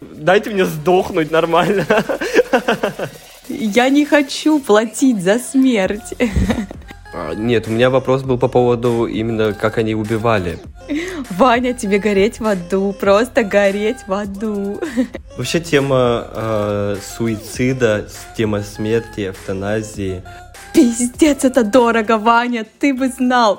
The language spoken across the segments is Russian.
Дайте мне сдохнуть нормально. Я не хочу платить за смерть. А, нет, у меня вопрос был по поводу именно, как они убивали. Ваня, тебе гореть в аду, просто гореть в аду. Вообще тема э, суицида, тема смерти, эвтаназии. Пиздец, это дорого, Ваня, ты бы знал.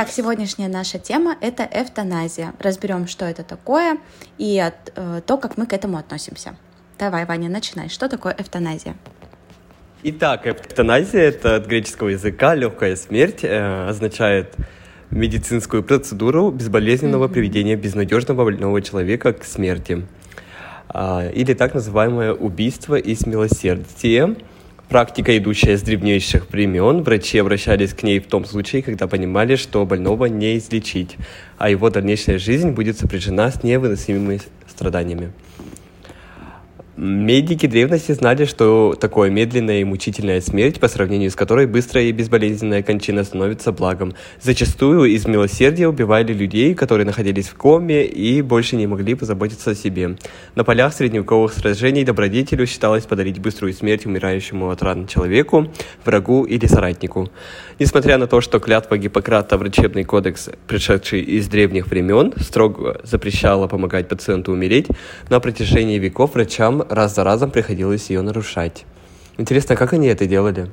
Итак, сегодняшняя наша тема — это эвтаназия. Разберем, что это такое и от, э, то, как мы к этому относимся. Давай, Ваня, начинай. Что такое эвтаназия? Итак, эвтаназия — это от греческого языка легкая смерть, э, означает медицинскую процедуру безболезненного mm-hmm. приведения безнадежного больного человека к смерти. Э, или так называемое убийство из милосердия — Практика, идущая с древнейших времен, врачи обращались к ней в том случае, когда понимали, что больного не излечить, а его дальнейшая жизнь будет сопряжена с невыносимыми страданиями. Медики древности знали, что такое медленная и мучительная смерть, по сравнению с которой быстрая и безболезненная кончина становится благом. Зачастую из милосердия убивали людей, которые находились в коме и больше не могли позаботиться о себе. На полях средневековых сражений добродетелю считалось подарить быструю смерть умирающему от ран человеку, врагу или соратнику. Несмотря на то, что клятва Гиппократа, врачебный кодекс, пришедший из древних времен, строго запрещала помогать пациенту умереть, на протяжении веков врачам раз за разом приходилось ее нарушать. Интересно, как они это делали?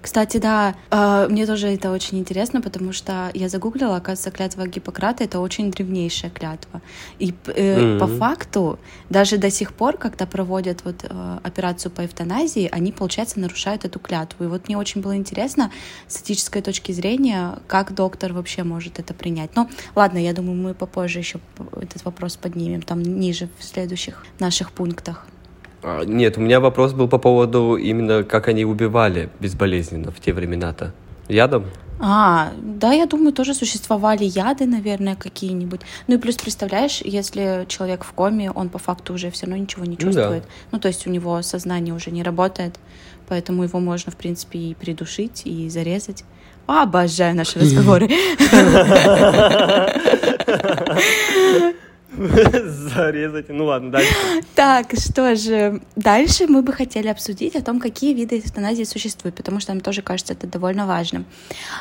Кстати, да, э, мне тоже это очень интересно, потому что я загуглила, оказывается, клятва Гиппократа это очень древнейшая клятва. И э, mm-hmm. по факту, даже до сих пор, когда проводят вот э, операцию по эвтаназии, они, получается, нарушают эту клятву. И вот мне очень было интересно с этической точки зрения, как доктор вообще может это принять. Но ладно, я думаю, мы попозже еще этот вопрос поднимем, там ниже в следующих наших пунктах. А, нет, у меня вопрос был по поводу именно, как они убивали безболезненно в те времена-то. Ядом? А, да, я думаю, тоже существовали яды, наверное, какие-нибудь. Ну и плюс, представляешь, если человек в коме, он по факту уже все равно ничего не чувствует. Ну, да. ну то есть у него сознание уже не работает, поэтому его можно, в принципе, и придушить, и зарезать. Обожаю наши разговоры. Зарезать. Ну ладно, дальше. Так, что же, дальше мы бы хотели обсудить о том, какие виды эвтаназии существуют, потому что нам тоже кажется это довольно важным.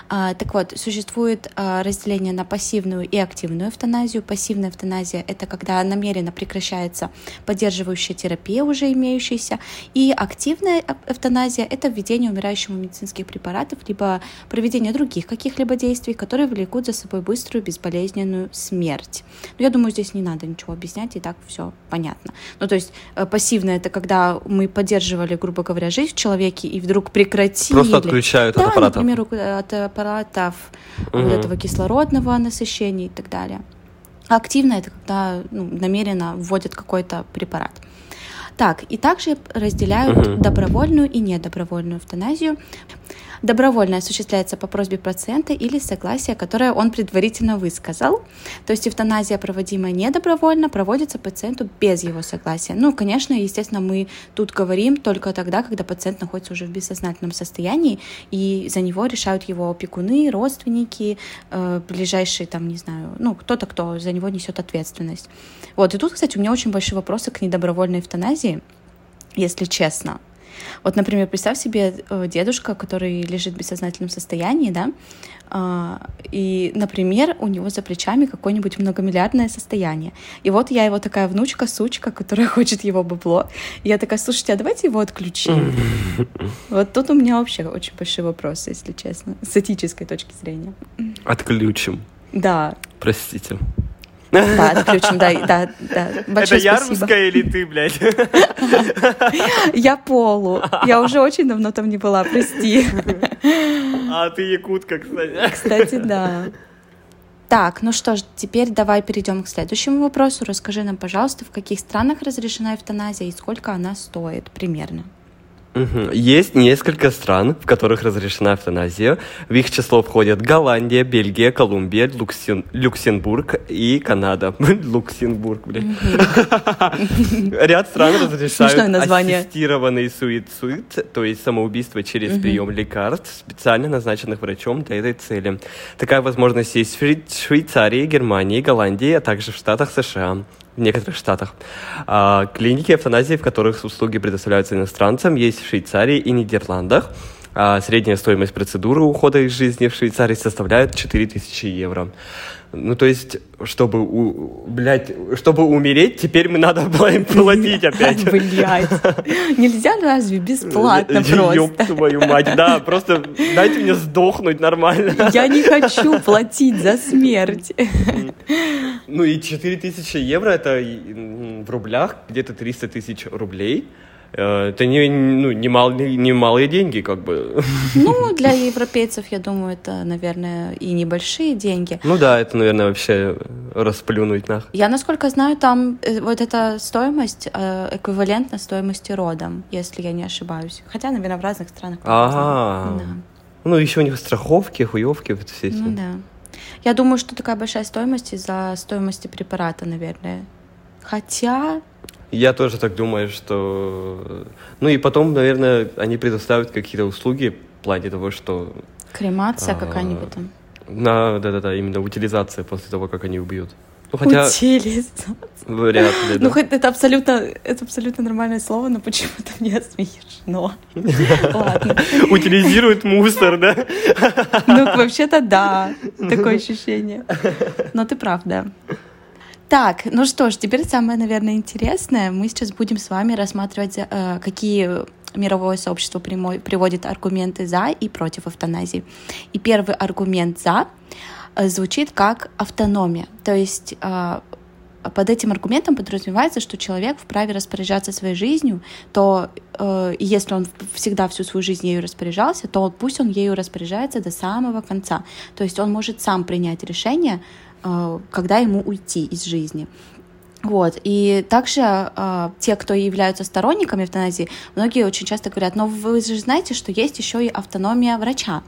А, так вот, существует а, разделение на пассивную и активную эвтаназию. Пассивная эвтаназия — это когда намеренно прекращается поддерживающая терапия, уже имеющаяся, и активная эвтаназия — это введение умирающему медицинских препаратов, либо проведение других каких-либо действий, которые влекут за собой быструю безболезненную смерть. Но я думаю, здесь не надо ничего объяснять, и так все понятно. Ну, то есть э, пассивно это когда мы поддерживали, грубо говоря, жизнь в человеке и вдруг прекратили. Просто отключают да, от аппаратов. например, от аппаратов угу. вот этого кислородного насыщения и так далее. А активно это когда ну, намеренно вводят какой-то препарат. Так, и также разделяют угу. добровольную и недобровольную эвтаназию. Добровольно осуществляется по просьбе пациента или согласия, которое он предварительно высказал. То есть эвтаназия, проводимая недобровольно, проводится пациенту без его согласия. Ну, конечно, естественно, мы тут говорим только тогда, когда пациент находится уже в бессознательном состоянии, и за него решают его опекуны, родственники, э, ближайшие, там, не знаю, ну, кто-то, кто за него несет ответственность. Вот, и тут, кстати, у меня очень большие вопросы к недобровольной эвтаназии, если честно. Вот, например, представь себе э, дедушка, который лежит в бессознательном состоянии, да, а, и, например, у него за плечами какое-нибудь многомиллиардное состояние. И вот я его такая внучка, сучка, которая хочет его бабло. И я такая, слушайте, а давайте его отключим. Вот тут у меня вообще очень большие вопросы, если честно, с этической точки зрения. Отключим. Да. Простите. Да, отключим, да, да, да. Большое Это я русская или ты, блядь? Я полу. Я уже очень давно там не была, прости. А ты якутка, кстати. Кстати, да. Так, ну что ж, теперь давай перейдем к следующему вопросу. Расскажи нам, пожалуйста, в каких странах разрешена эвтаназия и сколько она стоит примерно? Есть несколько стран, в которых разрешена эвтаназия. В их число входят Голландия, Бельгия, Колумбия, Люксем... Люксембург и Канада. Люксембург, блядь. Ряд стран разрешают ассистированный суицид, то есть самоубийство через прием лекарств, специально назначенных врачом для этой цели. Такая возможность есть в Швейцарии, Германии, Голландии, а также в Штатах США в некоторых штатах. А, клиники эвтаназии, в которых услуги предоставляются иностранцам, есть в Швейцарии и Нидерландах. А средняя стоимость процедуры ухода из жизни в Швейцарии составляет 4000 евро. Ну, то есть, чтобы, у, блядь, чтобы умереть, теперь мы надо платить опять. Блядь. Нельзя разве бесплатно просто? Ёб твою мать, да, просто дайте мне сдохнуть нормально. Я не хочу платить за смерть. Ну и 4000 евро, это в рублях где-то 300 тысяч рублей. Э, это не, ну, не, мал, не малые деньги, как бы. Ну, для европейцев, я думаю, это, наверное, и небольшие деньги. Ну да, это, наверное, вообще расплюнуть нах. Я, насколько знаю, там э, вот эта стоимость э, эквивалентна стоимости родом, если я не ошибаюсь. Хотя, наверное, в разных странах. Ага. Да. Ну, еще у них страховки, хуевки, вот все эти. Ну да. Я думаю, что такая большая стоимость из-за стоимости препарата, наверное. Хотя я тоже так думаю, что... Ну и потом, наверное, они предоставят какие-то услуги в плане того, что... Кремация а, какая-нибудь там. На, да-да-да, именно утилизация после того, как они убьют. Ну, хотя... Утилизация. Вряд ли, да. Ну, хоть это абсолютно, это абсолютно нормальное слово, но почему-то мне смешно. Ладно. Утилизирует мусор, да? Ну, вообще-то да, такое ощущение. Но ты прав, да. Так, ну что ж, теперь самое, наверное, интересное. Мы сейчас будем с вами рассматривать, э, какие мировое сообщество приводит аргументы за и против эвтаназии. И первый аргумент за звучит как автономия. То есть э, под этим аргументом подразумевается, что человек вправе распоряжаться своей жизнью, то э, если он всегда всю свою жизнь ею распоряжался, то пусть он ею распоряжается до самого конца. То есть он может сам принять решение, когда ему уйти из жизни. Вот. И также э, те, кто являются сторонниками эвтаназии, многие очень часто говорят, но вы же знаете, что есть еще и автономия врача.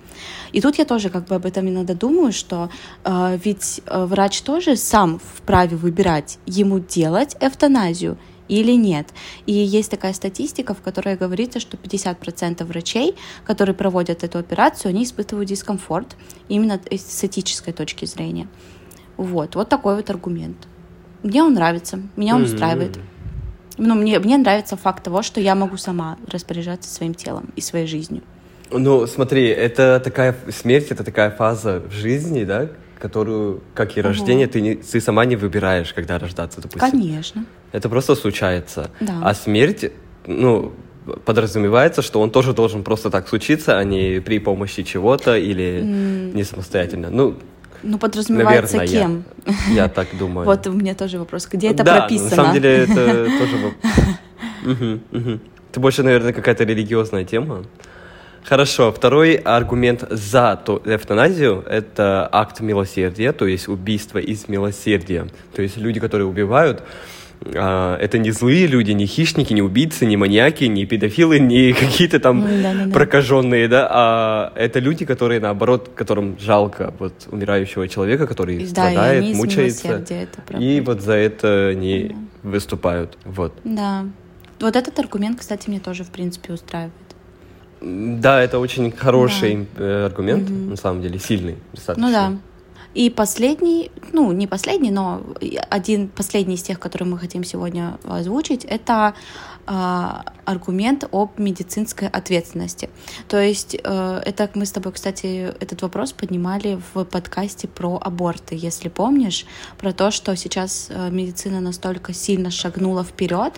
И тут я тоже как бы об этом иногда думаю, что э, ведь э, врач тоже сам вправе выбирать, ему делать эвтаназию или нет. И есть такая статистика, в которой говорится, что 50% врачей, которые проводят эту операцию, они испытывают дискомфорт именно с этической точки зрения. Вот, вот такой вот аргумент. Мне он нравится, меня он устраивает. Ну, мне, мне нравится факт того, что я могу сама распоряжаться своим телом и своей жизнью. Ну, смотри, это такая смерть, это такая фаза в жизни, да, которую, как и рождение, угу. ты, не, ты сама не выбираешь, когда рождаться, допустим. Конечно. Это просто случается. Да. А смерть, ну, подразумевается, что он тоже должен просто так случиться, а не при помощи чего-то или mm. не самостоятельно. Ну, ну, подразумевается Наверное, кем? Я, я так думаю. Вот у меня тоже вопрос. Где это да, прописано? на самом деле это тоже... Это больше, наверное, какая-то религиозная тема. Хорошо, второй аргумент за эвтаназию – это акт милосердия, то есть убийство из милосердия. То есть люди, которые убивают, а, это не злые люди, не хищники, не убийцы, не маньяки, не педофилы, не какие-то там да, да, да. прокаженные, да, а это люди, которые, наоборот, которым жалко вот умирающего человека, который да, страдает, и мучается, и вот за это они да. выступают, вот. Да, вот этот аргумент, кстати, мне тоже, в принципе, устраивает. Да, это очень хороший да. Э, аргумент, угу. на самом деле, сильный достаточно. Ну да. И последний, ну, не последний, но один последний из тех, которые мы хотим сегодня озвучить, это э, аргумент об медицинской ответственности. То есть э, это мы с тобой, кстати, этот вопрос поднимали в подкасте про аборты, если помнишь, про то, что сейчас э, медицина настолько сильно шагнула вперед,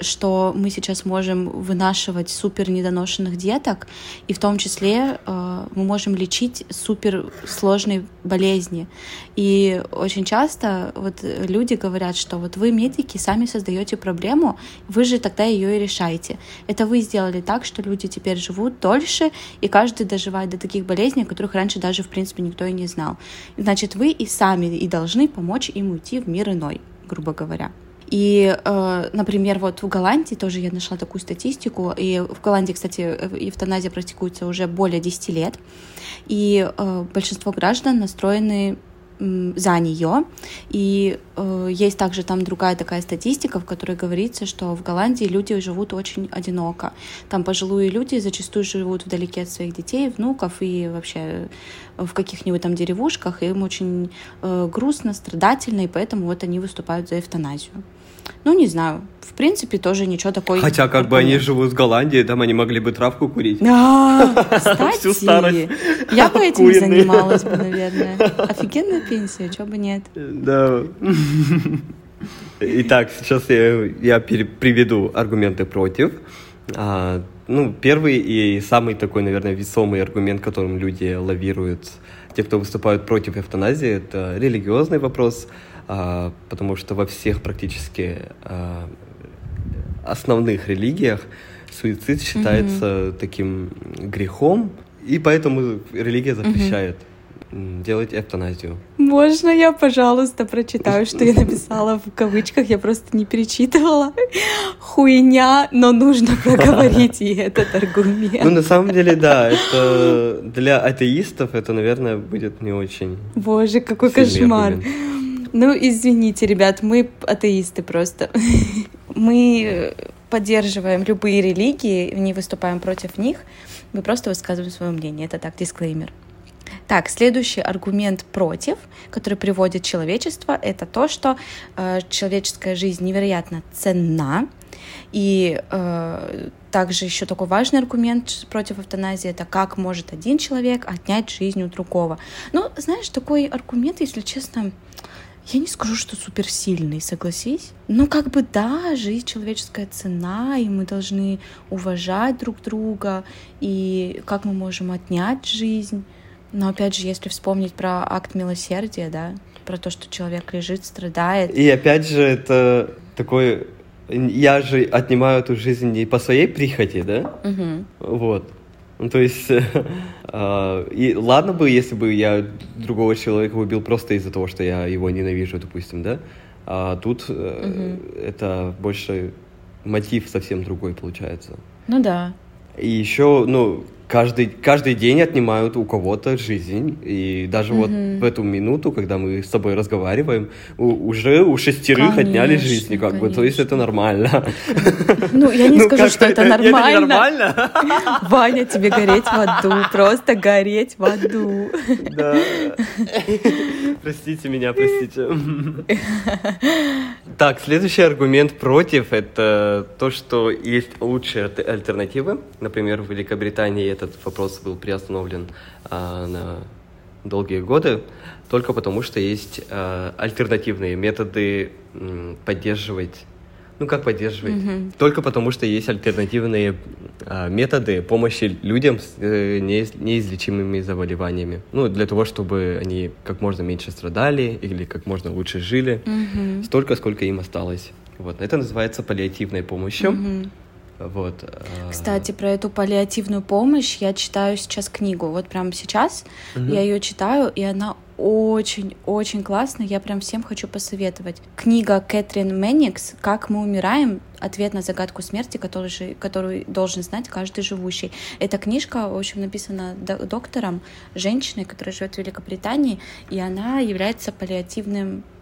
что мы сейчас можем вынашивать супер недоношенных деток, и в том числе а, мы можем лечить супер сложные болезни. И очень часто вот люди говорят, что вот вы, медики, сами создаете проблему, вы же тогда ее и решаете. Это вы сделали так, что люди теперь живут дольше, и каждый доживает до таких болезней, которых раньше даже, в принципе, никто и не знал. Значит, вы и сами и должны помочь им уйти в мир иной, грубо говоря. И, э, например, вот в Голландии тоже я нашла такую статистику, и в Голландии, кстати, эвтаназия практикуется уже более 10 лет, и э, большинство граждан настроены за нее. И э, есть также там другая такая статистика, в которой говорится, что в Голландии люди живут очень одиноко. Там пожилые люди зачастую живут вдалеке от своих детей, внуков и вообще в каких-нибудь там деревушках. Им очень э, грустно, страдательно, и поэтому вот они выступают за эвтаназию. Ну, не знаю. В принципе, тоже ничего такого. Хотя, как бы они живут в Голландии, там они могли бы травку курить. А, Всю старость. Я бы этим занималась бы, наверное. Офигенная пенсия, чего бы нет. Да. Итак, сейчас я, я приведу аргументы против. А, ну, первый и самый такой, наверное, весомый аргумент, которым люди лавируют, те, кто выступают против эвтаназии, это религиозный вопрос. А, потому что во всех практически а, основных религиях суицид считается mm-hmm. таким грехом, и поэтому религия запрещает mm-hmm. делать эвтаназию. Можно я, пожалуйста, прочитаю, что я написала в кавычках, я просто не перечитывала. Хуйня, но нужно проговорить и этот аргумент. Ну, на самом деле, да, это для атеистов это, наверное, будет не очень. Боже, какой кошмар. Аргумент. Ну, извините, ребят, мы атеисты просто. Мы поддерживаем любые религии, не выступаем против них, мы просто высказываем свое мнение. Это так, дисклеймер. Так, следующий аргумент против, который приводит человечество, это то, что э, человеческая жизнь невероятно ценна. И э, также еще такой важный аргумент против эвтаназии это как может один человек отнять жизнь у другого. Ну, знаешь, такой аргумент, если честно, я не скажу, что суперсильный, согласись. Но как бы да, жизнь человеческая цена, и мы должны уважать друг друга, и как мы можем отнять жизнь. Но опять же, если вспомнить про акт милосердия, да, про то, что человек лежит, страдает. И опять же, это такой я же отнимаю эту жизнь не по своей прихоти, да? Угу. Вот. Ну, то есть, э, и ладно бы, если бы я другого человека убил просто из-за того, что я его ненавижу, допустим, да? А тут э, угу. это больше мотив совсем другой получается. Ну да. И еще, ну, каждый, каждый день отнимают у кого-то жизнь. И даже mm-hmm. вот в эту минуту, когда мы с тобой разговариваем, у, уже у шестерых конечно, отняли жизни, как конечно. бы. То есть это нормально. Ну, я не ну, скажу, что это, это нормально. нормально. Ваня, тебе гореть в аду. Просто гореть в аду. Да. Простите меня, простите. Так, следующий аргумент против это то, что есть лучшие альтернативы. Например, в Великобритании этот вопрос был приостановлен а, на долгие годы, только потому что есть а, альтернативные методы м, поддерживать ну как поддерживать? Mm-hmm. Только потому, что есть альтернативные а, методы помощи людям с э, не, неизлечимыми заболеваниями. Ну, для того, чтобы они как можно меньше страдали или как можно лучше жили, mm-hmm. столько, сколько им осталось. Вот. Это называется паллиативной помощью. Mm-hmm. Вот. А, Кстати, про эту паллиативную помощь я читаю сейчас книгу. Вот прямо сейчас угу. я ее читаю, и она очень-очень классная. Я прям всем хочу посоветовать. Книга Кэтрин Менникс «Как мы умираем. Ответ на загадку смерти, который же, которую должен знать каждый живущий». Эта книжка, в общем, написана доктором, женщиной, которая живет в Великобритании, и она является паллиативным Э,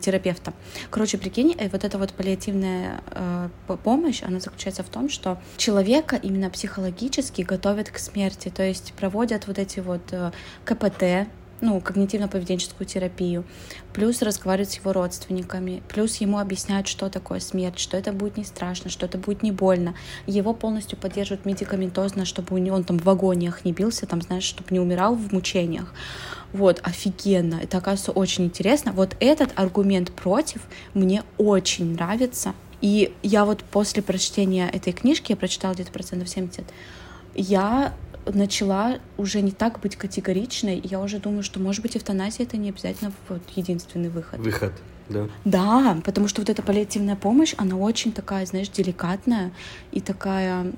терапевта. Короче, прикинь, э, вот эта вот паллиативная э, помощь, она заключается в том, что человека именно психологически готовят к смерти, то есть проводят вот эти вот э, КПТ, ну, когнитивно-поведенческую терапию, плюс разговаривать с его родственниками, плюс ему объясняют, что такое смерть, что это будет не страшно, что это будет не больно. Его полностью поддерживают медикаментозно, чтобы он там в агониях не бился, там, знаешь, чтобы не умирал в мучениях. Вот, офигенно. Это, оказывается, очень интересно. Вот этот аргумент против мне очень нравится. И я вот после прочтения этой книжки, я прочитала где-то процентов 70, я начала уже не так быть категоричной. Я уже думаю, что, может быть, эвтаназия — это не обязательно вот единственный выход. Выход, да. Да, потому что вот эта паллиативная помощь, она очень такая, знаешь, деликатная и такая,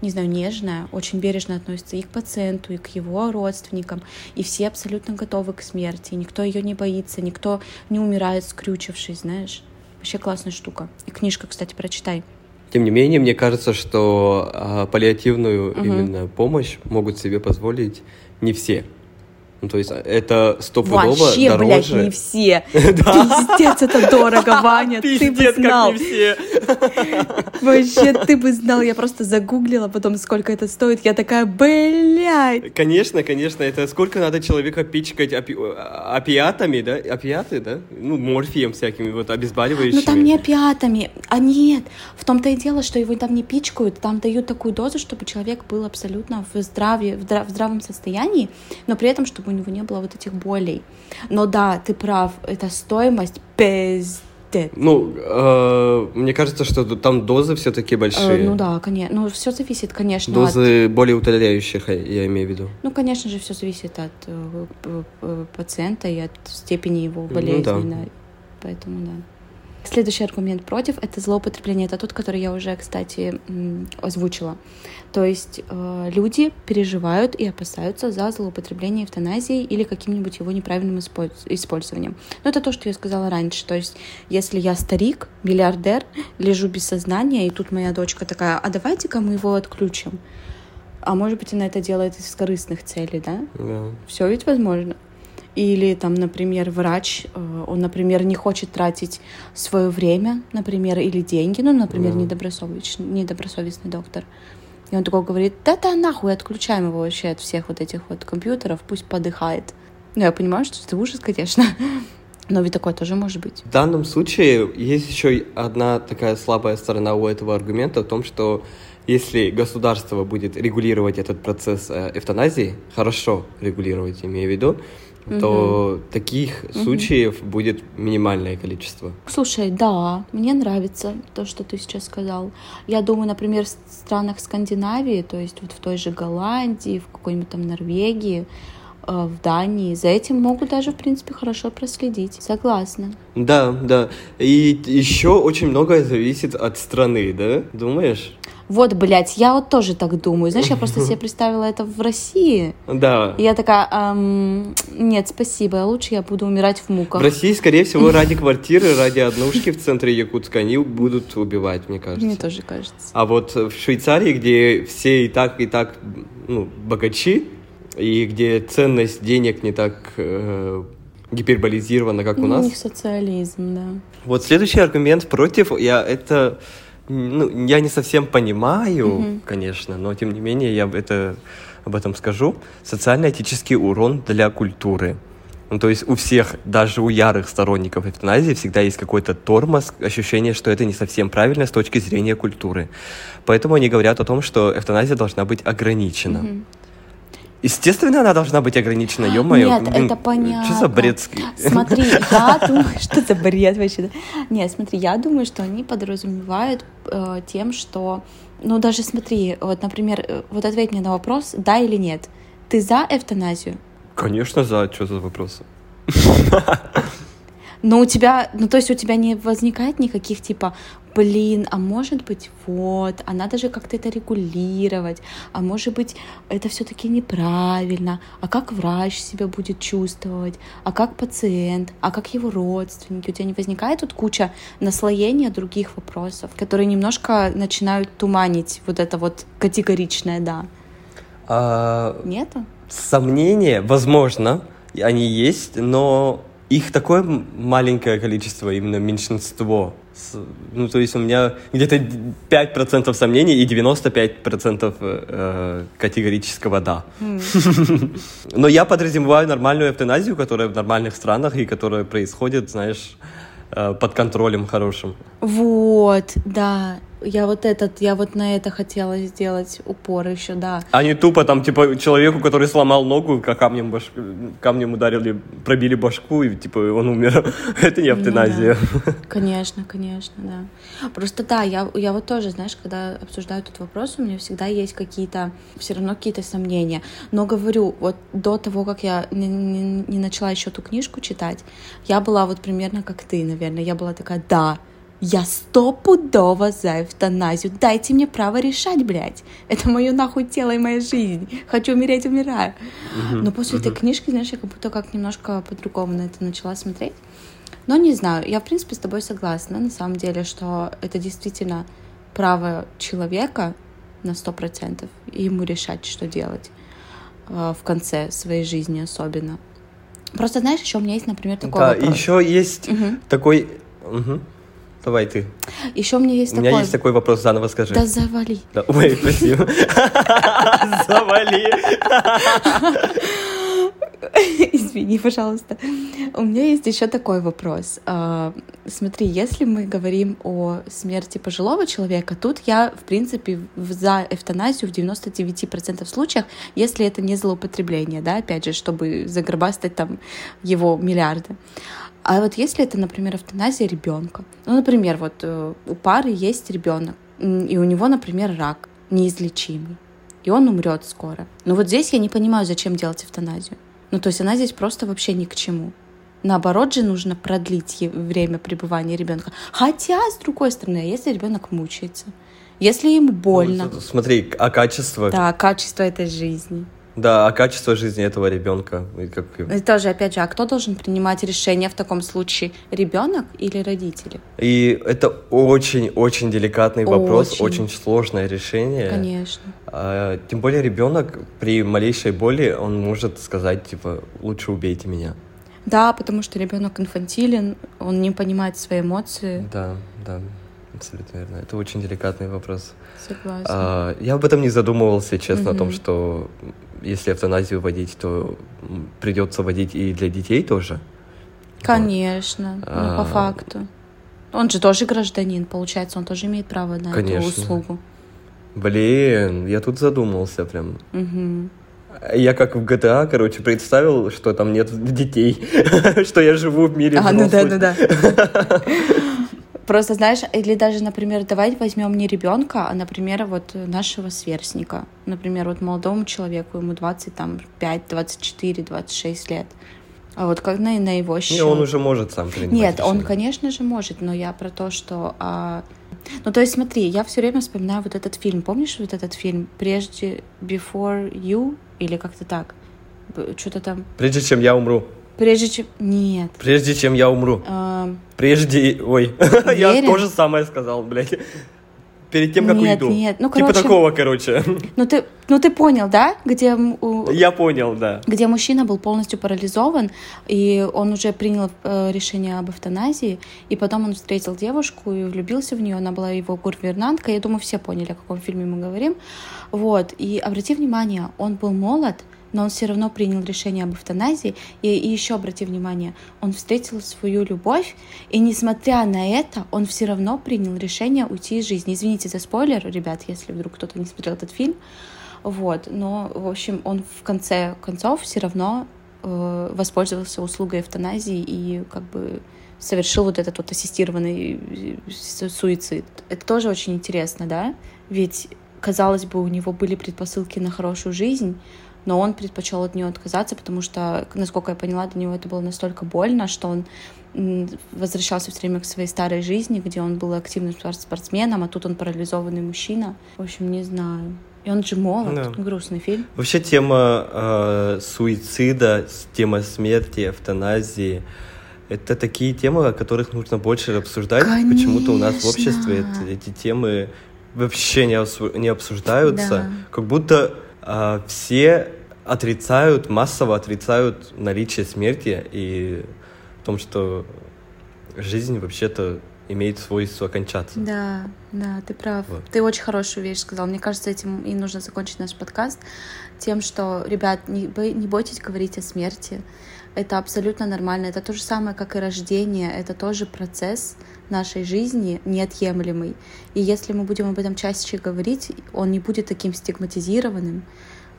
не знаю, нежная, очень бережно относится и к пациенту, и к его родственникам, и все абсолютно готовы к смерти, никто ее не боится, никто не умирает, скрючившись, знаешь. Вообще классная штука. И книжка, кстати, прочитай. Тем не менее, мне кажется, что а, паллиативную угу. именно помощь могут себе позволить не все. Ну, то есть это стопудово Вообще, дороже. блядь, не все. Пиздец, это дорого, Ваня, ты бы знал. Вообще, ты бы знал, я просто загуглила потом, сколько это стоит, я такая, блядь. Конечно, конечно, это сколько надо человека пичкать опи... опиатами, да? Опиаты, да? Ну, морфием всякими, вот, обезболивающими. Ну, там не опиатами, а нет. В том-то и дело, что его там не пичкают, там дают такую дозу, чтобы человек был абсолютно в здравии, в здравом состоянии, но при этом, чтобы у него не было вот этих болей. Но да, ты прав, это стоимость пиздец. Ну, э, мне кажется, что там дозы все-таки большие. Э, ну да, конечно. Ну, все зависит, конечно. Дозы от... более утоляющих, я имею в виду. Ну, конечно же, все зависит от э, э, пациента и от степени его болезни. Ну, да. да. Поэтому да. Следующий аргумент против — это злоупотребление. Это тот, который я уже, кстати, озвучила. То есть э, люди переживают и опасаются за злоупотребление эвтаназией или каким-нибудь его неправильным использованием. Но это то, что я сказала раньше. То есть если я старик, миллиардер, лежу без сознания, и тут моя дочка такая, а давайте-ка мы его отключим. А может быть, она это делает из корыстных целей, да? Yeah. Все ведь возможно. Или там, например, врач, э, он, например, не хочет тратить свое время, например, или деньги, ну, например, yeah. недобросовестный, недобросовестный доктор. И он такой говорит, да-да, нахуй, отключаем его вообще от всех вот этих вот компьютеров, пусть подыхает. Ну, я понимаю, что это ужас, конечно, но ведь такое тоже может быть. В данном случае есть еще одна такая слабая сторона у этого аргумента в том, что если государство будет регулировать этот процесс э, эвтаназии, хорошо регулировать, имею в виду, угу. то таких угу. случаев будет минимальное количество. Слушай, да, мне нравится то, что ты сейчас сказал. Я думаю, например, в странах Скандинавии, то есть вот в той же Голландии, в какой-нибудь там Норвегии, в Дании. За этим могут даже, в принципе, хорошо проследить. Согласна. Да, да. И еще очень многое зависит от страны, да? Думаешь? Вот, блядь, я вот тоже так думаю. Знаешь, я просто себе представила это в России. Да. И я такая, эм, нет, спасибо, лучше я буду умирать в муках. В России, скорее всего, ради квартиры, ради однушки в центре Якутска они будут убивать, мне кажется. Мне тоже кажется. А вот в Швейцарии, где все и так, и так, ну, богачи, и где ценность денег не так э, гиперболизирована, как у ну, нас. У них социализм, да. Вот следующий аргумент против, я это ну, я не совсем понимаю, mm-hmm. конечно, но тем не менее я это, об этом скажу. Социально-этический урон для культуры. Ну, то есть у всех, даже у ярых сторонников эвтаназии, всегда есть какой-то тормоз, ощущение, что это не совсем правильно с точки зрения культуры. Поэтому они говорят о том, что эвтаназия должна быть ограничена. Mm-hmm. Естественно, она должна быть ограничена, ё-моё. Нет, это понятно. Что за бред? Смотри, я думаю, что за бред вообще. Нет, смотри, я думаю, что они подразумевают э, тем, что... Ну, даже смотри, вот, например, э, вот ответь мне на вопрос, да или нет. Ты за эвтаназию? Конечно, за. Что за вопросы? Но у тебя, ну то есть у тебя не возникает никаких типа, блин, а может быть вот, а надо же как-то это регулировать, а может быть это все-таки неправильно, а как врач себя будет чувствовать, а как пациент, а как его родственники, у тебя не возникает тут куча наслоения других вопросов, которые немножко начинают туманить вот это вот категоричное да. А... Нету? Сомнения, возможно, они есть, но их такое маленькое количество, именно меньшинство. Ну, то есть у меня где-то 5% сомнений и 95% э, категорического «да». Mm. Но я подразумеваю нормальную эвтаназию, которая в нормальных странах и которая происходит, знаешь, э, под контролем хорошим. Вот, да. Я вот этот, я вот на это хотела сделать упор еще, да. А не тупо там, типа, человеку, который сломал ногу, как камнем, баш... камнем ударили, пробили башку, и, типа, он умер. это не эвтаназия. Ну, да. Конечно, конечно, да. Просто да, я, я вот тоже, знаешь, когда обсуждаю этот вопрос, у меня всегда есть какие-то, все равно какие-то сомнения. Но говорю, вот до того, как я не, не, не начала еще эту книжку читать, я была вот примерно как ты, наверное. Я была такая, да, я стопудово за эвтаназию. Дайте мне право решать, блядь. Это мое нахуй тело и моя жизнь. Хочу умереть, умираю. Uh-huh. Но после uh-huh. этой книжки, знаешь, я как будто как немножко по-другому на это начала смотреть. Но не знаю, я в принципе с тобой согласна, на самом деле, что это действительно право человека на сто процентов, и ему решать, что делать э, в конце своей жизни особенно. Просто знаешь, еще у меня есть, например, такой да, вопрос. еще есть угу. такой... Угу. Давай ты. Еще у меня есть такой... У меня есть такой вопрос, заново скажи. Да завали. Да, ой, спасибо. Завали. Извини, пожалуйста. У меня есть еще такой вопрос. А, смотри, если мы говорим о смерти пожилого человека, тут я, в принципе, за эвтаназию в 99% случаях, если это не злоупотребление, да, опять же, чтобы загробастать там его миллиарды. А вот если это, например, эвтаназия ребенка, ну, например, вот э, у пары есть ребенок, и у него, например, рак неизлечимый, и он умрет скоро. Но вот здесь я не понимаю, зачем делать эвтаназию. Ну, то есть она здесь просто вообще ни к чему. Наоборот же нужно продлить время пребывания ребенка. Хотя, с другой стороны, если ребенок мучается, если ему больно. Ну, смотри, а качество? Да, качество этой жизни. Да, а качество жизни этого ребенка. Как... И тоже, опять же, а кто должен принимать решение в таком случае, ребенок или родители? И это очень-очень деликатный вопрос, очень. очень сложное решение. Конечно. А, тем более ребенок при малейшей боли, он может сказать, типа, лучше убейте меня. Да, потому что ребенок инфантилен, он не понимает свои эмоции. Да, да, абсолютно верно. Это очень деликатный вопрос. Согласна. А, я об этом не задумывался, честно, угу. о том, что если эвтаназию вводить, то придется вводить и для детей тоже. Конечно, вот. ну, по факту. Он же тоже гражданин, получается, он тоже имеет право на Конечно. эту услугу. Блин, я тут задумался прям. Угу. Я как в GTA, короче, представил, что там нет детей, что я живу в мире А, ну да, ну да. Просто знаешь, или даже, например, давай возьмем не ребенка, а, например, вот нашего сверстника. Например, вот молодому человеку, ему 25, 24, 26 лет. А вот как на, на его счет. Не, он уже может сам принимать Нет, решение. он, конечно же, может, но я про то, что... А... Ну, то есть, смотри, я все время вспоминаю вот этот фильм. Помнишь вот этот фильм «Прежде... Before You» или как-то так? Что-то там... «Прежде чем я умру». Прежде чем... Нет. Прежде чем я умру. А... Прежде... Ой, я тоже самое сказал, блядь. Перед тем, как нет, уйду. Нет, ну, короче... Типа такого, короче. Ну ты, ну ты понял, да? Где... Я понял, да. Где мужчина был полностью парализован, и он уже принял э, решение об эвтаназии, и потом он встретил девушку и влюбился в нее, она была его гувернанткой. Я думаю, все поняли, о каком фильме мы говорим. Вот, и обрати внимание, он был молод, но он все равно принял решение об эвтаназии. И, и еще обрати внимание, он встретил свою любовь, и несмотря на это, он все равно принял решение уйти из жизни. Извините за спойлер, ребят, если вдруг кто-то не смотрел этот фильм. Вот, но, в общем, он в конце концов все равно э, воспользовался услугой эвтаназии и как бы совершил вот этот вот ассистированный э, суицид. Это тоже очень интересно, да? Ведь, казалось бы, у него были предпосылки на хорошую жизнь, но он предпочел от нее отказаться, потому что, насколько я поняла, для него это было настолько больно, что он возвращался все время к своей старой жизни, где он был активным спортсменом, а тут он парализованный мужчина. В общем, не знаю. И он же молод, да. грустный фильм. Вообще тема э, суицида, тема смерти, эвтаназии, это такие темы, о которых нужно больше обсуждать. Почему-то у нас в обществе это, эти темы вообще не, не обсуждаются. Да. Как будто все отрицают, массово отрицают наличие смерти и в том, что жизнь вообще-то имеет свойство кончаться. Да, да, ты прав. Вот. Ты очень хорошую вещь сказал. Мне кажется, этим и нужно закончить наш подкаст тем, что, ребят, не, бо, не бойтесь говорить о смерти. Это абсолютно нормально. Это то же самое, как и рождение. Это тоже процесс нашей жизни неотъемлемый. И если мы будем об этом чаще говорить, он не будет таким стигматизированным,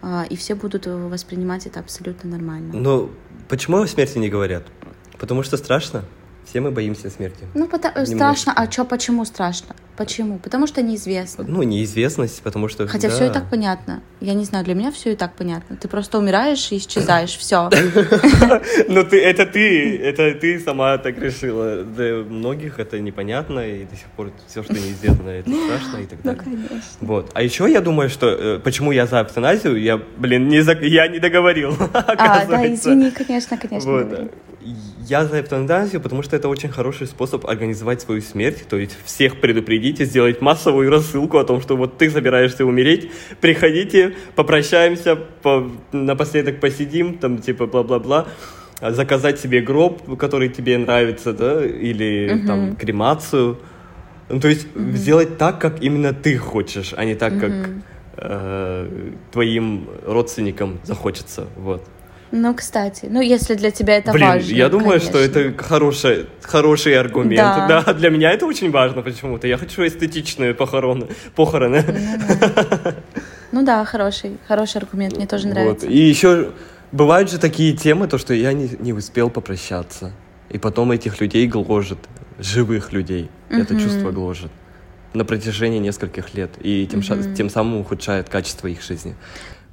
а, и все будут воспринимать это абсолютно нормально. Но почему о смерти не говорят? Потому что страшно. Все мы боимся смерти. Ну, потому, страшно. А что, почему страшно? Почему? Потому что неизвестно. Ну, неизвестность, потому что... Хотя да. все и так понятно. Я не знаю, для меня все и так понятно. Ты просто умираешь и исчезаешь, все. Ну, ты, это ты, это ты сама так решила. Для многих это непонятно, и до сих пор все, что неизвестно, это страшно и так ну, далее. Ну, конечно. Вот. А еще я думаю, что э, почему я за эвтаназию, я, блин, не за, я не договорил, А, да, извини, конечно, конечно. Вот. Я за эвтаназию, потому что это очень хороший способ организовать свою смерть, то есть всех предупредить и сделать массовую рассылку о том, что вот ты собираешься умереть, приходите, попрощаемся, по, напоследок посидим, там типа бла-бла-бла, заказать себе гроб, который тебе нравится, да, или uh-huh. там кремацию. Ну, то есть uh-huh. сделать так, как именно ты хочешь, а не так, uh-huh. как э, твоим родственникам захочется, вот. Ну, кстати, ну если для тебя это Блин, важно. Я думаю, конечно. что это хороший, хороший аргумент. Да. да, для меня это очень важно почему-то. Я хочу эстетичные похороны. похороны. Ну, ну да, хороший, хороший аргумент, мне тоже нравится. Вот. И еще бывают же такие темы, то, что я не, не успел попрощаться. И потом этих людей гложет, живых людей. Это чувство гложет на протяжении нескольких лет. И тем, угу. тем самым ухудшает качество их жизни.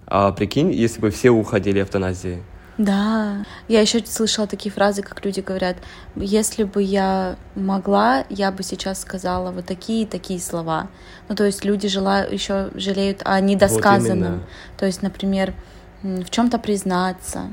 А прикинь, если бы все уходили эвтаназии. Да, я еще слышала такие фразы, как люди говорят, если бы я могла, я бы сейчас сказала вот такие такие слова. Ну, то есть люди желают, еще жалеют о недосказанном. Вот то есть, например, в чем-то признаться.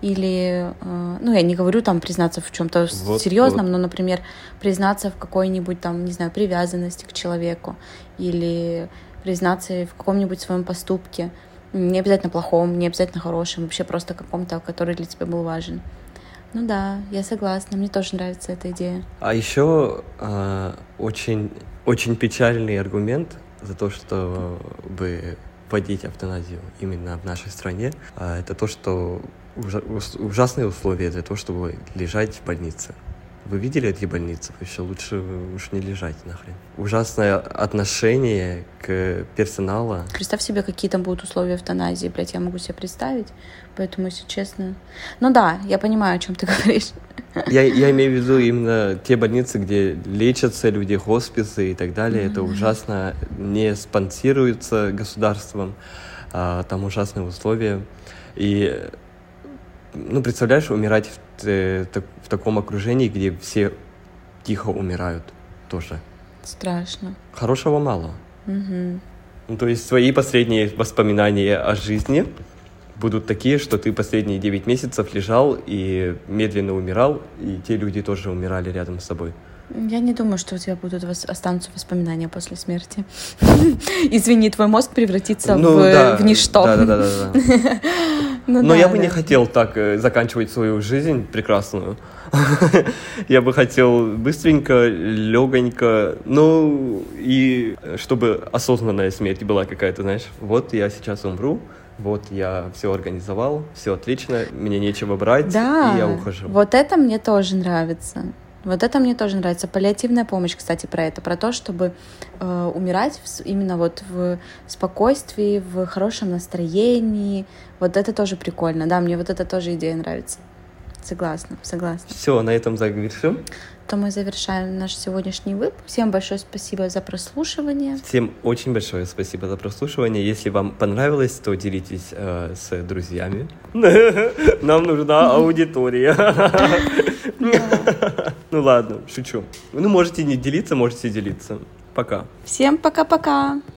Или, э, ну, я не говорю там признаться в чем-то вот, серьезном, вот. но, например, признаться в какой-нибудь там, не знаю, привязанности к человеку, или признаться в каком-нибудь своем поступке. Не обязательно плохом, не обязательно хорошем, вообще просто каком-то, который для тебя был важен. Ну да, я согласна, мне тоже нравится эта идея. А еще э, очень, очень печальный аргумент за то, чтобы вводить автоназию именно в нашей стране, э, это то, что ужасные условия для того, чтобы лежать в больнице. Вы видели эти больницы? Вообще лучше уж не лежать нахрен. Ужасное отношение к персоналу. Представь себе, какие там будут условия эвтаназии, блядь, я могу себе представить. Поэтому, если честно... Ну да, я понимаю, о чем ты говоришь. Я, я имею в виду именно те больницы, где лечатся люди, хосписы и так далее. Mm-hmm. Это ужасно не спонсируется государством. А, там ужасные условия. И ну, представляешь, умирать в, э, в таком окружении, где все тихо умирают тоже. Страшно. Хорошего мало. Угу. Ну, то есть свои последние воспоминания о жизни будут такие, что ты последние 9 месяцев лежал и медленно умирал, и те люди тоже умирали рядом с собой. Я не думаю, что у тебя будут останутся воспоминания после смерти. Извини, твой мозг превратится ну, в, да, в ничто. Да, да, да, да. да. ну, Но да, я бы да. не хотел так э, заканчивать свою жизнь прекрасную. я бы хотел быстренько, легонько, ну и чтобы осознанная смерть была какая-то, знаешь, вот я сейчас умру, вот я все организовал, все отлично, мне нечего брать, да, и я ухожу. Вот это мне тоже нравится. Вот это мне тоже нравится. Паллиативная помощь, кстати, про это, про то, чтобы э, умирать в, именно вот в спокойствии, в хорошем настроении. Вот это тоже прикольно. Да, мне вот это тоже идея нравится. Согласна, согласна. Все, на этом завершим. То мы завершаем наш сегодняшний выпуск. Всем большое спасибо за прослушивание. Всем очень большое спасибо за прослушивание. Если вам понравилось, то делитесь э, с друзьями. Нам нужна аудитория. Ну ладно, шучу. Ну можете не делиться, можете делиться. Пока. Всем пока-пока.